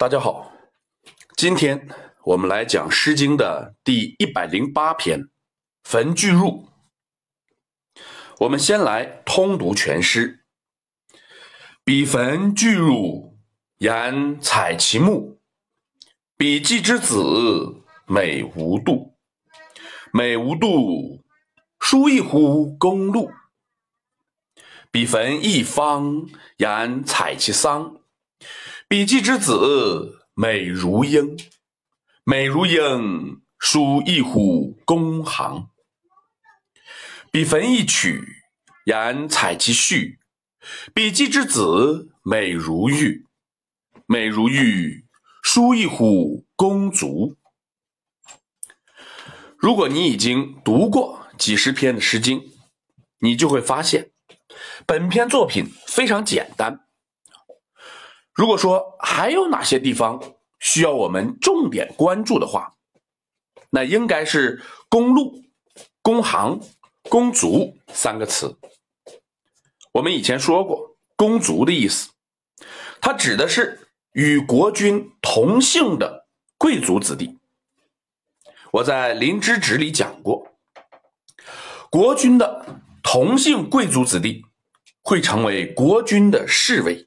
大家好，今天我们来讲《诗经》的第一百零八篇《焚巨入》。我们先来通读全诗：“彼焚巨入，言采其木。彼季之子，美无度。美无度，殊异乎公路。彼焚一方，言采其桑。”比季之子，美如英，美如鹰，殊异乎公行。比焚一曲，言采其序。比季之子，美如玉，美如玉，殊异乎公足。如果你已经读过几十篇的《诗经》，你就会发现，本篇作品非常简单。如果说还有哪些地方需要我们重点关注的话，那应该是“公路”“公行”“公族”三个词。我们以前说过，“公族”的意思，它指的是与国君同姓的贵族子弟。我在《林之旨》里讲过，国君的同姓贵族子弟会成为国君的侍卫。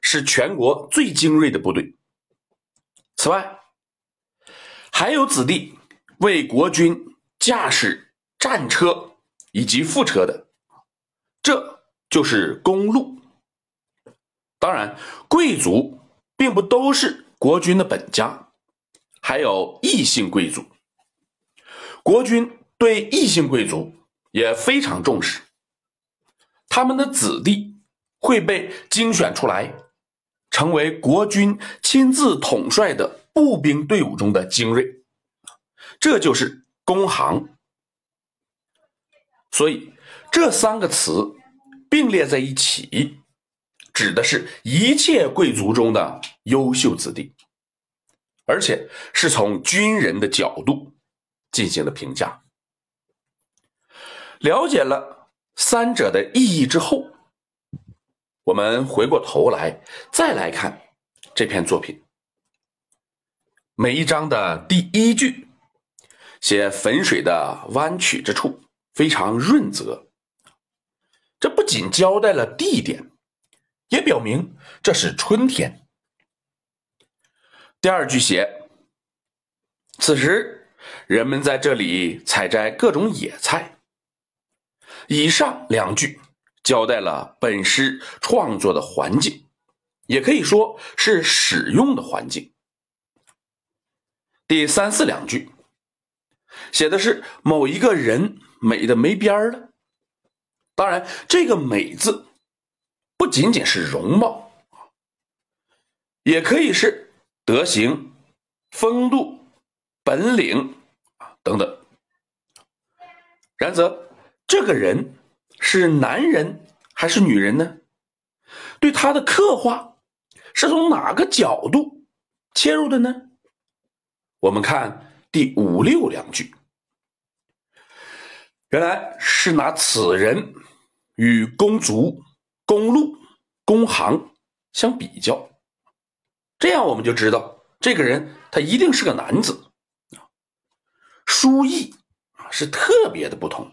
是全国最精锐的部队。此外，还有子弟为国军驾驶战车以及副车的，这就是公路。当然，贵族并不都是国君的本家，还有异姓贵族。国君对异姓贵族也非常重视，他们的子弟会被精选出来。成为国军亲自统帅的步兵队伍中的精锐，这就是公行。所以这三个词并列在一起，指的是一切贵族中的优秀子弟，而且是从军人的角度进行了评价。了解了三者的意义之后。我们回过头来再来看这篇作品，每一章的第一句写汾水的弯曲之处非常润泽，这不仅交代了地点，也表明这是春天。第二句写，此时人们在这里采摘各种野菜。以上两句。交代了本诗创作的环境，也可以说是使用的环境。第三四两句写的是某一个人美的没边了。当然，这个“美”字不仅仅是容貌也可以是德行、风度、本领啊等等。然则，这个人。是男人还是女人呢？对他的刻画是从哪个角度切入的呢？我们看第五六两句，原来是拿此人与公族、公路、公行相比较，这样我们就知道这个人他一定是个男子书意啊是特别的不同。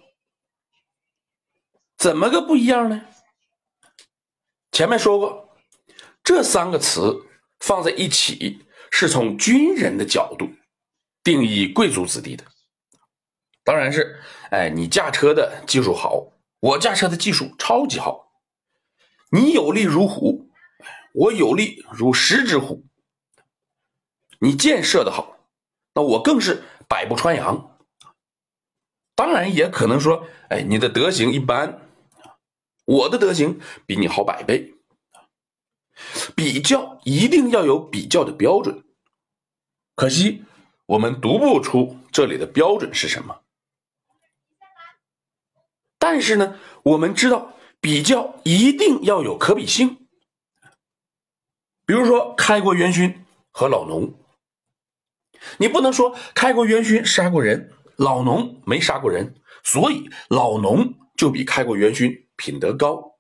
怎么个不一样呢？前面说过，这三个词放在一起，是从军人的角度定义贵族子弟的。当然是，哎，你驾车的技术好，我驾车的技术超级好。你有力如虎，我有力如十只虎。你箭射的好，那我更是百步穿杨。当然也可能说，哎，你的德行一般。我的德行比你好百倍，比较一定要有比较的标准。可惜我们读不出这里的标准是什么。但是呢，我们知道比较一定要有可比性。比如说开国元勋和老农，你不能说开国元勋杀过人，老农没杀过人，所以老农就比开国元勋。品德高，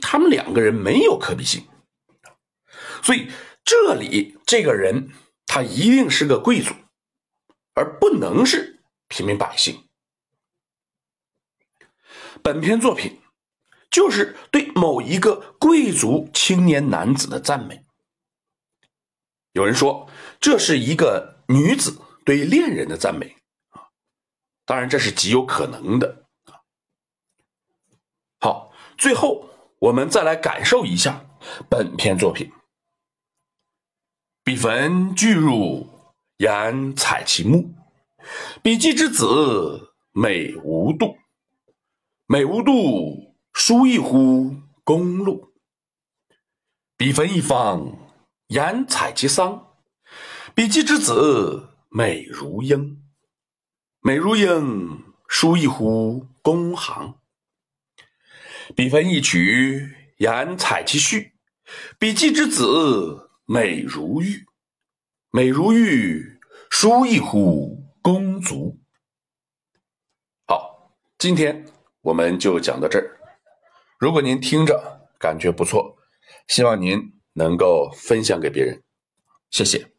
他们两个人没有可比性。所以这里这个人他一定是个贵族，而不能是平民百姓。本篇作品就是对某一个贵族青年男子的赞美。有人说这是一个女子对恋人的赞美啊，当然这是极有可能的。最后我们再来感受一下本篇作品。比焚巨入，言采其木。比季之子，美无度。美无度，殊异乎公路。比焚一方，言采其桑。比季之子，美如鹰。美如鹰，殊异乎公行。比分一曲，言采其序。比季之子。美如玉，美如玉，殊异乎公足。好，今天我们就讲到这儿。如果您听着感觉不错，希望您能够分享给别人，谢谢。